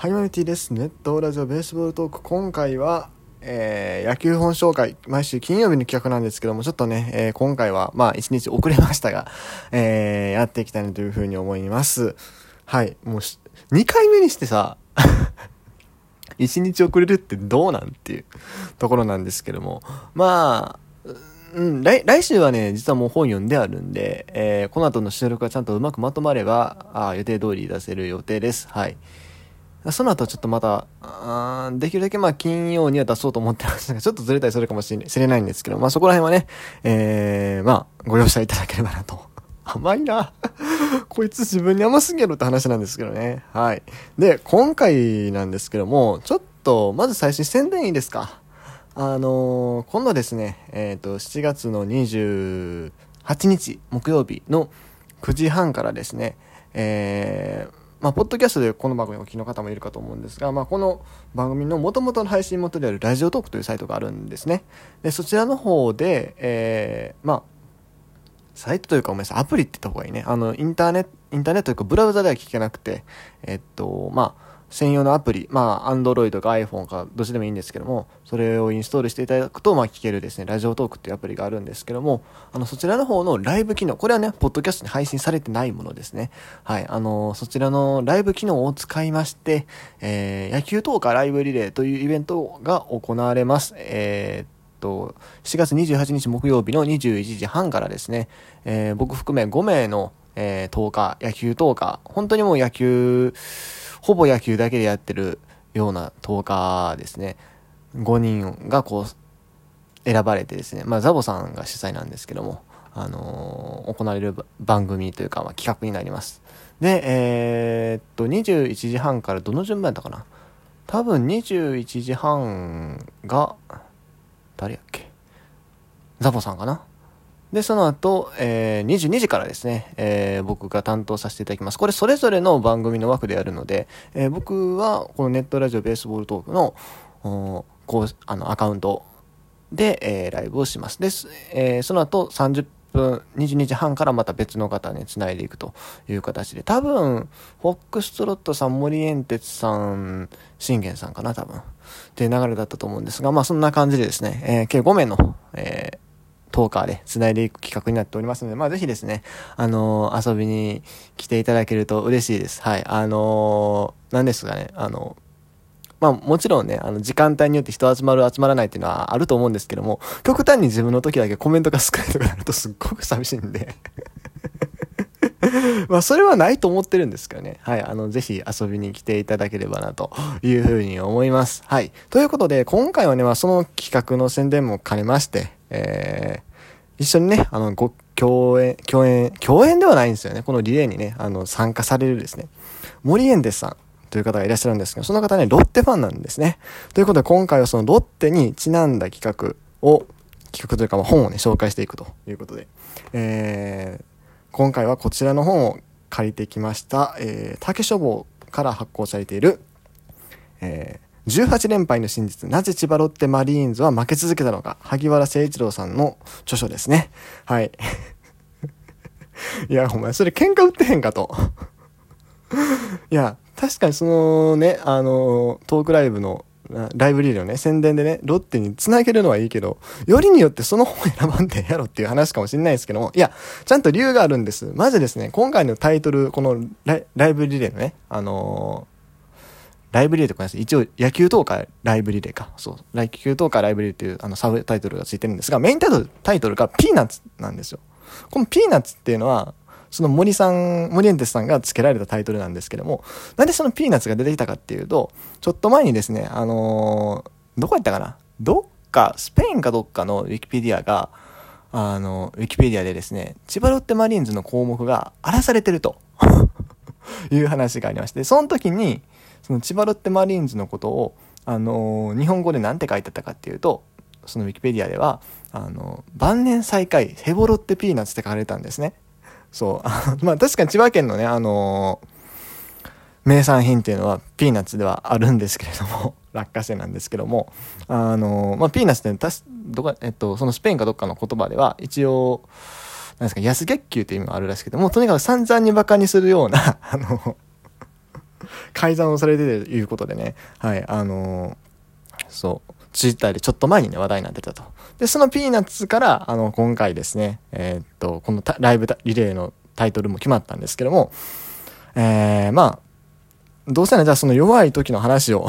ハイマリティです。ネットラジオベースボールトーク。今回は、えー、野球本紹介。毎週金曜日の企画なんですけども、ちょっとね、えー、今回は、まあ、一日遅れましたが、えー、やっていきたいなというふうに思います。はい。もう2回目にしてさ、一日遅れるってどうなんっていうところなんですけども、まあ、うん、来、来週はね、実はもう本読んであるんで、えー、この後の収録がちゃんとうまくまとまれば、あ予定通り出せる予定です。はい。その後ちょっとまた、できるだけまあ金曜には出そうと思ってましたが、ちょっとずれたりするかもしれないんですけど、まあそこら辺はね、えー、まあご容赦いただければなと。甘いな。こいつ自分に甘すぎるって話なんですけどね。はい。で、今回なんですけども、ちょっと、まず最初に宣伝いいですか？あのー、今度ですね、えっ、ー、と、7月の28日、木曜日の9時半からですね、えー、まあ、ポッドキャストでこの番組をお聞きの方もいるかと思うんですが、まあ、この番組の元々の配信元であるラジオトークというサイトがあるんですね。で、そちらの方で、えー、まあ、サイトというかごめんなさい、アプリって言った方がいいね。あの、インターネット、インターネットというかブラウザでは聞けなくて、えっと、まあ、専用のアプリ、まあ、Android か iPhone かどっちでもいいんですけども、それをインストールしていただくと、まあ、聞けるですね、ラジオトークっていうアプリがあるんですけども、あの、そちらの方のライブ機能、これはね、ポッドキャストに配信されてないものですね。はい、あの、そちらのライブ機能を使いまして、えー、野球投下ライブリレーというイベントが行われます。えーと、7月28日木曜日の21時半からですね、えー、僕含め5名の、えー、10日、野球10日、本当にもう野球、ほぼ野球だけでやってるような10日ですね、5人がこう、選ばれてですね、まあ、ザボさんが主催なんですけども、あのー、行われる番組というか、まあ、企画になります。で、えー、っと、21時半からどの順番だったかな。多分21時半が、誰やっけ？ザボさんかな。で、その後、えー、22時からですね、えー、僕が担当させていただきます。これそれぞれの番組の枠でやるので、えー、僕はこのネットラジオベースボールトークの、こう、あの、アカウントで、えー、ライブをします。です、えー、その後30分、22時半からまた別の方に繋いでいくという形で、多分、フォックストロットさん、森エンテツさん、信玄さんかな、多分。っていう流れだったと思うんですが、まあそんな感じでですね、えー、計5名の、えー、トーカーで繋いでいく企画になっておりますので、まあぜひですね、あのー、遊びに来ていただけると嬉しいです。はい。あのー、なんですかね、あのまあもちろんね、あの時間帯によって人集まる集まらないっていうのはあると思うんですけども、極端に自分の時だけコメントが少ないとかなるとすっごく寂しいんで まあそれはないと思ってるんですけどね。はい。あの、ぜひ遊びに来ていただければなというふうに思います。はい。ということで、今回はね、まあその企画の宣伝も兼ねまして、えー、一緒にね、あの、ご、共演、共演、共演ではないんですよね。このリレーにね、あの、参加されるですね、森エンデスさんという方がいらっしゃるんですけど、その方ね、ロッテファンなんですね。ということで、今回はそのロッテにちなんだ企画を、企画というか、ま、本をね、紹介していくということで、えー、今回はこちらの本を借りてきました、えー、竹書房から発行されている、えー18連敗の真実、なぜ千葉ロッテマリーンズは負け続けたのか、萩原誠一郎さんの著書ですね。はい。いや、お前、それ喧嘩売ってへんかと。いや、確かにそのね、あの、トークライブの、ライブリーのね、宣伝でね、ロッテに繋げるのはいいけど、よりによってその本選ばんでやろっていう話かもしれないですけども、いや、ちゃんと理由があるんです。まずですね、今回のタイトル、このライブリレーのね、あのライブリレーとかです一応野球投下ライブリレーか。そう。野球投下ライブリレーっていうあのサブタイトルがついてるんですが、メインタイトルタイトルがピーナッツなんですよ。このピーナッツっていうのは、その森さん、森エンテスさんが付けられたタイトルなんですけども、なんでそのピーナッツが出てきたかっていうと、ちょっと前にですね、あのー、どこやったかな？どっか、スペインかどっかのウィキペディアが、あの、ウィキペディアでですね、千葉ロッテマリーンズの項目が荒らされてると いう話がありまして、その時に、その千葉ロッテマリーンズのことを、あのー、日本語で何て書いてあったかっていうと、そのウィキペディアでは、あの、晩年再開、ヘボロッテピーナッツって書かれたんですね。そう。まあ確かに千葉県のね、あのー、名産品っていうのはピーナッツではあるんですけれども、落花生なんですけども、あのー、まあピーナッツってたし、どこ、えっと、そのスペインかどっかの言葉では、一応、なんですか、安月給っていう意味があるらしくて、もうとにかく散々に馬鹿にするような、あの、改ざんをされてるということでね、はい、あのー、そう、ツイッターでちょっと前にね、話題になってたと。で、そのピーナッツから、あの、今回ですね、えー、っと、このライブリレーのタイトルも決まったんですけども、えー、まあ、どうせならじゃあその弱い時の話を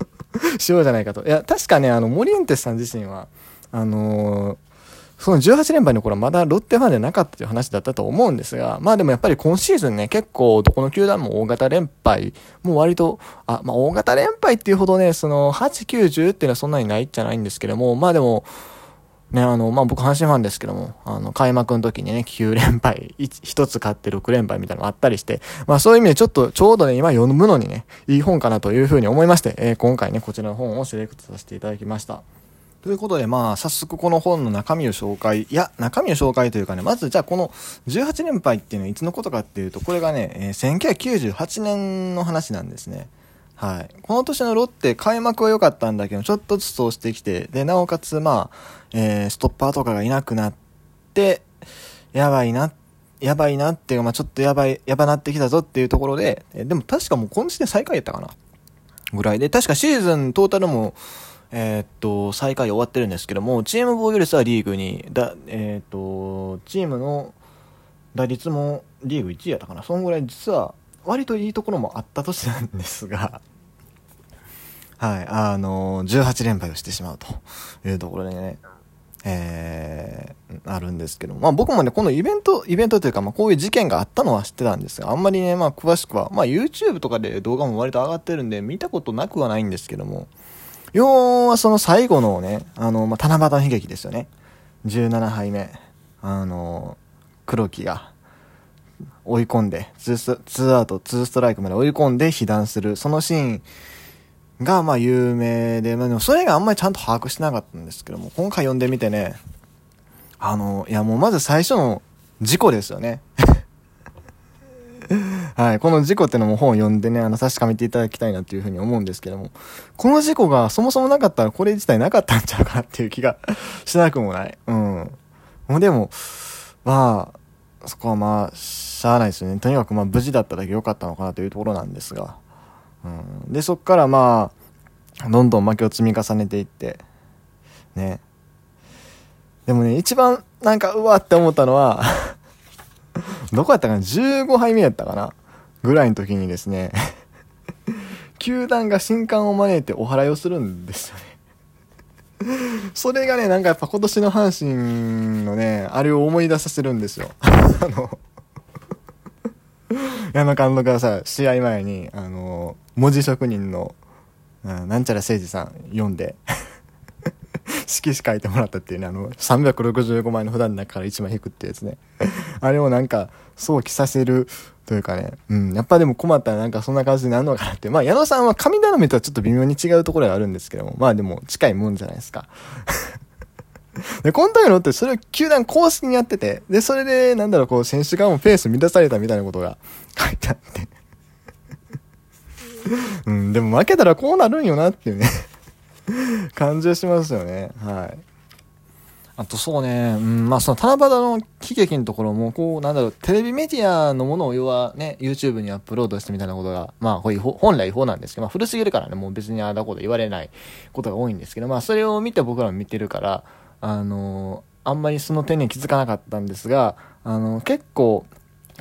しようじゃないかと。いや、確かね、あの、モリエンテスさん自身は、あのー、その18連敗の頃はまだロッテファンでなかったという話だったと思うんですが、まあでもやっぱり今シーズンね、結構どこの球団も大型連敗、もう割と、あ、まあ大型連敗っていうほどね、その8、9、10っていうのはそんなにないじゃないんですけども、まあでも、ね、あの、まあ、僕、阪神ファンですけども、あの、開幕の時にね、9連敗、1つ勝って6連敗みたいなのがあったりして、まあ、そういう意味でちょっと、ちょうどね、今読むのにね、いい本かなというふうに思いまして、えー、今回ね、こちらの本をセレクトさせていただきました。ということで、まあ、早速この本の中身を紹介、いや、中身を紹介というかね、まずじゃあこの18連敗っていうのはいつのことかっていうと、これがね、えー、1998年の話なんですね。はい。この年のロッテ、開幕は良かったんだけど、ちょっとずつそうしてきて、で、なおかつ、まあ、えー、ストッパーとかがいなくなって、やばいな、やばいなっていうか、まあちょっとやばい、やばなってきたぞっていうところで、えでも確かもうこの時点最下位やったかなぐらいで、確かシーズントータルも、えー、っと、最下位終わってるんですけども、チーム防御率はリーグに、だ、えー、っと、チームの打率もリーグ1位やったかな。そんぐらい実は割といいところもあった年なんですが、はい、あの、18連敗をしてしまうというところでね、えー、あるんですけどまあ僕もね、このイベント、イベントというか、まあこういう事件があったのは知ってたんですが、あんまりね、まあ詳しくは、まあ YouTube とかで動画も割と上がってるんで、見たことなくはないんですけども、要はその最後のね、あの、まあ七夕悲劇ですよね。17敗目。あの、黒木が、追い込んで、ツーアウト、ツーストライクまで追い込んで被弾する、そのシーンが、ま有名で、まあでもそれがあんまりちゃんと把握してなかったんですけども、今回読んでみてね、あの、いやもうまず最初の事故ですよね。はい。この事故ってのも本を読んでね、あの、確かめていただきたいなっていうふうに思うんですけども、この事故がそもそもなかったらこれ自体なかったんちゃうかなっていう気がしなくもない。うん。もうでも、まあ、そこはまあ、しゃあないですよね。とにかくまあ無事だっただけ良かったのかなというところなんですが。うん、で、そっからまあ、どんどん負けを積み重ねていって、ね。でもね、一番なんかうわって思ったのは どこやったかな ?15 杯目やったかな？ぐらいの時にですね 球団が新刊を招いてお祓いをするんですよねそれがね、なんかやっぱ今年の阪神のね、あれを思い出させるんですよ。あの矢野監督がさ、試合前に、あの、文字職人の、なんちゃら誠司さん読んで色紙書いてもらったっていうね、あの、365枚の札の中から1枚引くってやつね。あれをなんか、想起させるというかね、うん、やっぱでも困ったらなんかそんな感じになるのかなって。まあ、矢野さんは神頼みとはちょっと微妙に違うところがあるんですけども、まあでも近いもんじゃないですか。で、この時のってそれを球団公式にやってて、で、それで、なんだろう、こう、選手側もペース乱されたみたいなことが書いてあってうん、でも負けたらこうなるんよなっていうね感じはしますよね。はい。あとそうね、うん、まあその七夕の悲劇のところも、こう、なんだろう、テレビメディアのものを要はね、YouTube にアップロードしてみたいなことが、まあこういう、本来違法なんですけど、まあ古すぎるからね、もう別にあだこと言われないことが多いんですけど、まあそれを見て僕らも見てるから、あのあんまりその点に気づかなかったんですが、あの結構、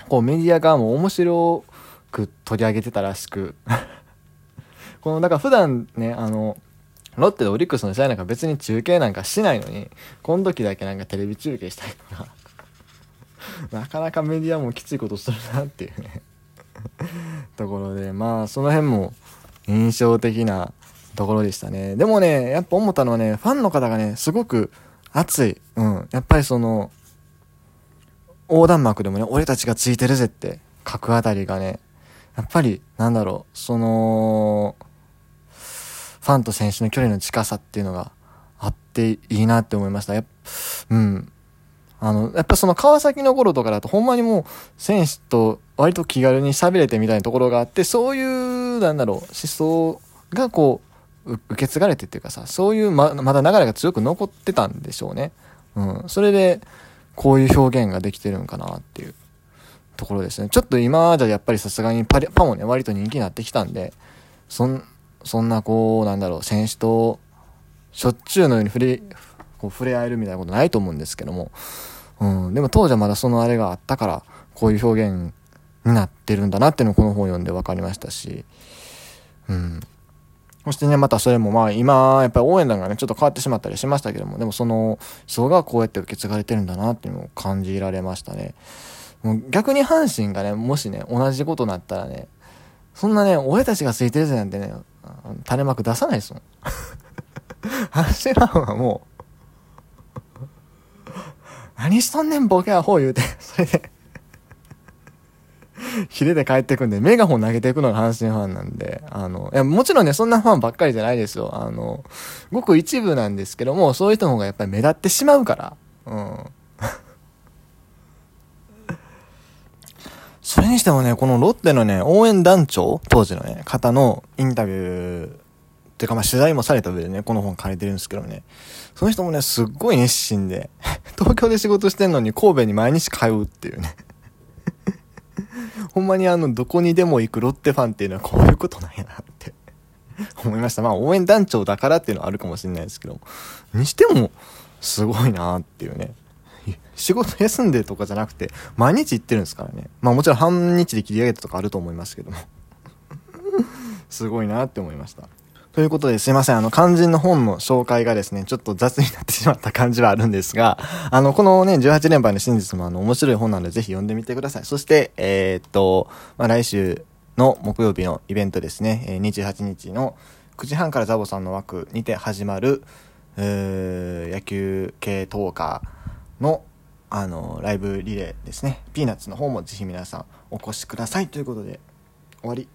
こうメディア側も面白く取り上げてたらしく この、だから普段ね、あの、ロッテでオリックスの試合なんか別に中継なんかしないのに、この時だけなんかテレビ中継したりとか なかなかメディアもきついことするなっていうね ところで、まあその辺も印象的なところでしたね。でもね、やっぱ思ったのはね、ファンの方がね、すごく熱い。うん。やっぱりその、横断幕でもね、俺たちがついてるぜって書くあたりがね、やっぱり、なんだろう、その、ファンと選手の距離の近さっていうのがあっていいなって思いました。やっうん。あの、やっぱその川崎の頃とかだとほんまにもう選手と割と気軽に喋れてみたいなところがあって、そういう、なんだろう、思想がこう、受け継がれてっていうかさ、そういうま、まだ流れが強く残ってたんでしょうね。うん。それで、こういう表現ができてるんかなっていうところですね。ちょっと今じゃやっぱりさすがにパリパもね、割と人気になってきたんで、そん、そんなこう、なんだろう、選手と、しょっちゅうのように触れ、こう触れ合えるみたいなことないと思うんですけども、うん、でも当時はまだそのあれがあったから、こういう表現になってるんだなっていうのをこの本を読んで分かりましたし、うん。そしてね、またそれもまあ今、やっぱり応援団がね、ちょっと変わってしまったりしましたけども、でもその層がこうやって受け継がれてるんだなっていうのを感じられましたね。もう逆に阪神がね、もしね、同じことになったらね、そんなね、俺たちがついてるぜなんてね、垂れ幕出さないですもん。阪神ファンはもう、何しとんねんボケアホ言うて、それでヒレで帰ってくんで、メガホン投げていくのが阪神ファンなんで、あの、いや、もちろんね、そんなファンばっかりじゃないですよ。あの、ごく一部なんですけども、そういう人の方がやっぱり目立ってしまうから、うん。それにしてもね、このロッテのね、応援団長、当時のね、方のインタビュー、っていうかまあ取材もされた上でね、この本書いてるんですけどね、その人もね、すっごい熱心で、東京で仕事してんのに神戸に毎日通うっていうね。ほんまにあの、どこにでも行くロッテファンっていうのはこういうことなんやなって 思いました。まあ、応援団長だからっていうのはあるかもしれないですけど、にしても、すごいなっていうね。仕事休んでとかじゃなくて、毎日行ってるんですからね。まあもちろん半日で切り上げたとかあると思いますけども すごいなって思いました。ということですいません。あの、肝心の本の紹介がですね、ちょっと雑になってしまった感じはあるんですが、あの、このね、18連敗の真実もあの、面白い本なのでぜひ読んでみてください。そして、えー、っと、まあ、来週の木曜日のイベントですね、え28日の9時半からザボさんの枠にて始まる、野球系トーカーの、あの、ライブリレーですね、ピーナッツの方もぜひ皆さんお越しくださいということで、終わり。